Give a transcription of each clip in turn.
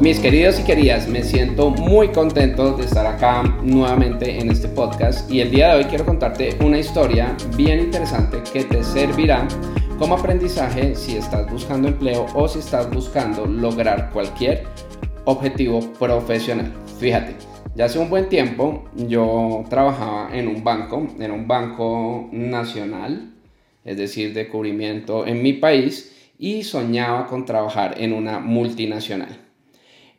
Mis queridos y queridas, me siento muy contento de estar acá nuevamente en este podcast y el día de hoy quiero contarte una historia bien interesante que te servirá como aprendizaje si estás buscando empleo o si estás buscando lograr cualquier objetivo profesional. Fíjate, ya hace un buen tiempo yo trabajaba en un banco, en un banco nacional, es decir, de cubrimiento en mi país y soñaba con trabajar en una multinacional.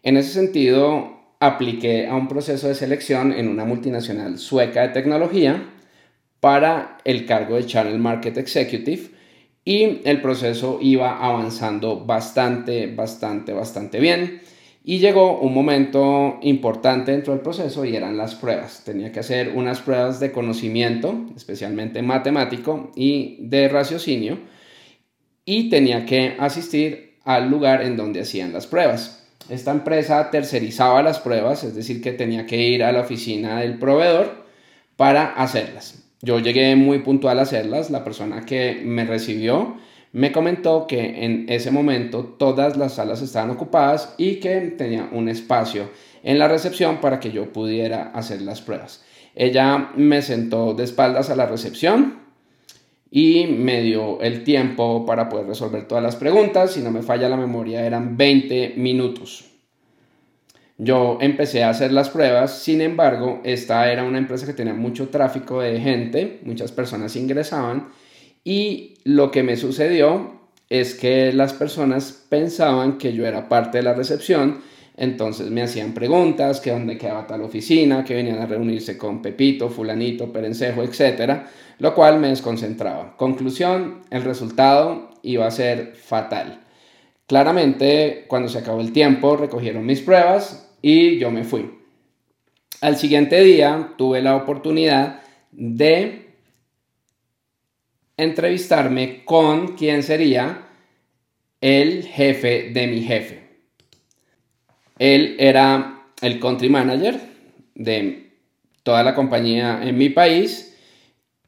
En ese sentido, apliqué a un proceso de selección en una multinacional sueca de tecnología para el cargo de Channel Market Executive y el proceso iba avanzando bastante, bastante, bastante bien. Y llegó un momento importante dentro del proceso y eran las pruebas. Tenía que hacer unas pruebas de conocimiento, especialmente matemático y de raciocinio, y tenía que asistir al lugar en donde hacían las pruebas. Esta empresa tercerizaba las pruebas, es decir, que tenía que ir a la oficina del proveedor para hacerlas. Yo llegué muy puntual a hacerlas. La persona que me recibió me comentó que en ese momento todas las salas estaban ocupadas y que tenía un espacio en la recepción para que yo pudiera hacer las pruebas. Ella me sentó de espaldas a la recepción y me dio el tiempo para poder resolver todas las preguntas. Si no me falla la memoria, eran 20 minutos. Yo empecé a hacer las pruebas, sin embargo, esta era una empresa que tenía mucho tráfico de gente, muchas personas ingresaban y lo que me sucedió es que las personas pensaban que yo era parte de la recepción, entonces me hacían preguntas, que dónde quedaba tal oficina, que venían a reunirse con Pepito, fulanito, perencejo, etcétera lo cual me desconcentraba. Conclusión, el resultado iba a ser fatal. Claramente, cuando se acabó el tiempo, recogieron mis pruebas y yo me fui. Al siguiente día tuve la oportunidad de entrevistarme con quien sería el jefe de mi jefe. Él era el country manager de toda la compañía en mi país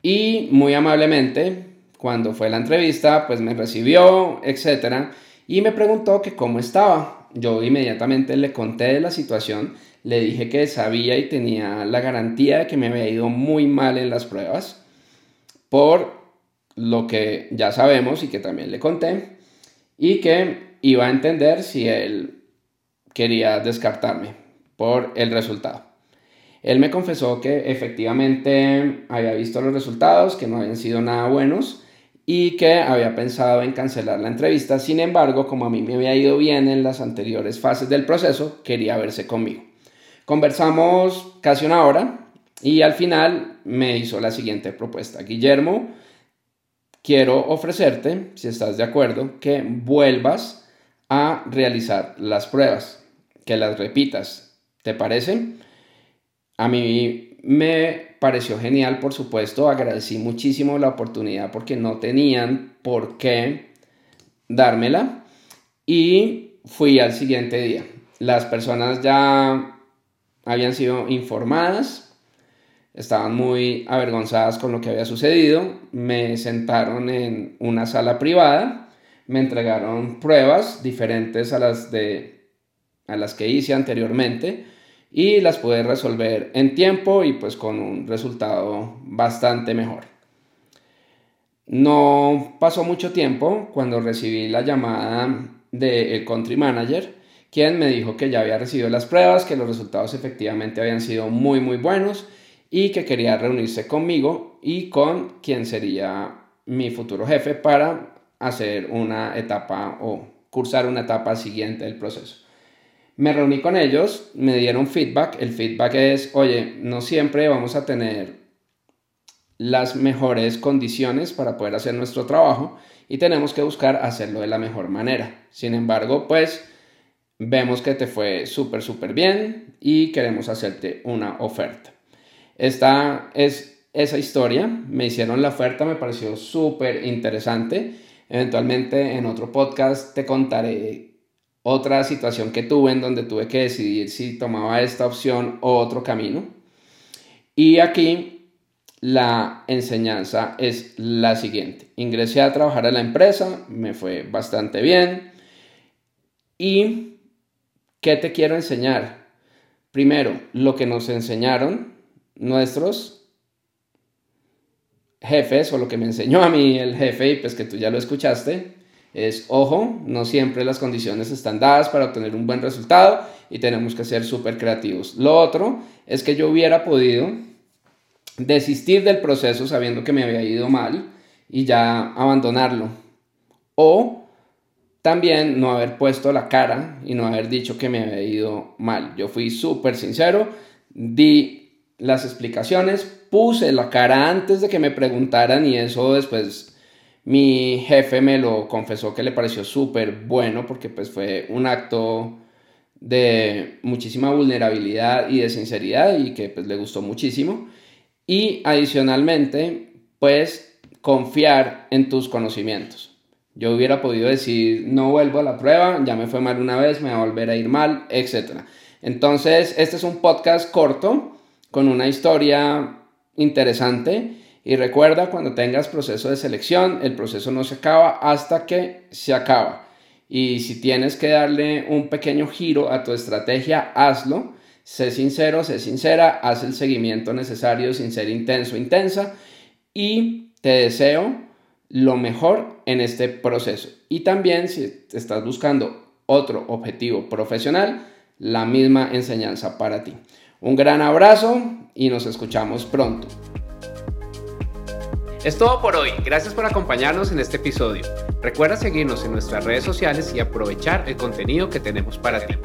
y muy amablemente, cuando fue la entrevista, pues me recibió, etcétera, y me preguntó que cómo estaba. Yo inmediatamente le conté la situación, le dije que sabía y tenía la garantía de que me había ido muy mal en las pruebas, por lo que ya sabemos y que también le conté, y que iba a entender si él quería descartarme por el resultado. Él me confesó que efectivamente había visto los resultados, que no habían sido nada buenos y que había pensado en cancelar la entrevista. Sin embargo, como a mí me había ido bien en las anteriores fases del proceso, quería verse conmigo. Conversamos casi una hora y al final me hizo la siguiente propuesta. Guillermo, quiero ofrecerte, si estás de acuerdo, que vuelvas a realizar las pruebas, que las repitas. ¿Te parece? A mí me pareció genial, por supuesto, agradecí muchísimo la oportunidad porque no tenían por qué dármela y fui al siguiente día. Las personas ya habían sido informadas, estaban muy avergonzadas con lo que había sucedido, me sentaron en una sala privada, me entregaron pruebas diferentes a las, de, a las que hice anteriormente, y las pude resolver en tiempo y pues con un resultado bastante mejor. No pasó mucho tiempo cuando recibí la llamada del country manager, quien me dijo que ya había recibido las pruebas, que los resultados efectivamente habían sido muy muy buenos y que quería reunirse conmigo y con quien sería mi futuro jefe para hacer una etapa o cursar una etapa siguiente del proceso. Me reuní con ellos, me dieron feedback. El feedback es, oye, no siempre vamos a tener las mejores condiciones para poder hacer nuestro trabajo y tenemos que buscar hacerlo de la mejor manera. Sin embargo, pues vemos que te fue súper, súper bien y queremos hacerte una oferta. Esta es esa historia, me hicieron la oferta, me pareció súper interesante. Eventualmente en otro podcast te contaré otra situación que tuve en donde tuve que decidir si tomaba esta opción o otro camino. Y aquí la enseñanza es la siguiente. Ingresé a trabajar a la empresa, me fue bastante bien. ¿Y qué te quiero enseñar? Primero, lo que nos enseñaron nuestros jefes o lo que me enseñó a mí el jefe y pues que tú ya lo escuchaste es, ojo, no siempre las condiciones están dadas para obtener un buen resultado y tenemos que ser súper creativos. Lo otro es que yo hubiera podido desistir del proceso sabiendo que me había ido mal y ya abandonarlo. O también no haber puesto la cara y no haber dicho que me había ido mal. Yo fui súper sincero, di las explicaciones, puse la cara antes de que me preguntaran y eso después mi jefe me lo confesó que le pareció súper bueno porque pues fue un acto de muchísima vulnerabilidad y de sinceridad y que pues le gustó muchísimo. Y adicionalmente, pues confiar en tus conocimientos. Yo hubiera podido decir, no vuelvo a la prueba, ya me fue mal una vez, me va a volver a ir mal, etc. Entonces, este es un podcast corto con una historia interesante y recuerda, cuando tengas proceso de selección, el proceso no se acaba hasta que se acaba. Y si tienes que darle un pequeño giro a tu estrategia, hazlo. Sé sincero, sé sincera, haz el seguimiento necesario sin ser intenso, intensa. Y te deseo lo mejor en este proceso. Y también si estás buscando otro objetivo profesional, la misma enseñanza para ti. Un gran abrazo y nos escuchamos pronto. Es todo por hoy, gracias por acompañarnos en este episodio. Recuerda seguirnos en nuestras redes sociales y aprovechar el contenido que tenemos para ti.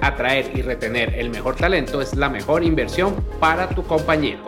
Atraer y retener el mejor talento es la mejor inversión para tu compañía.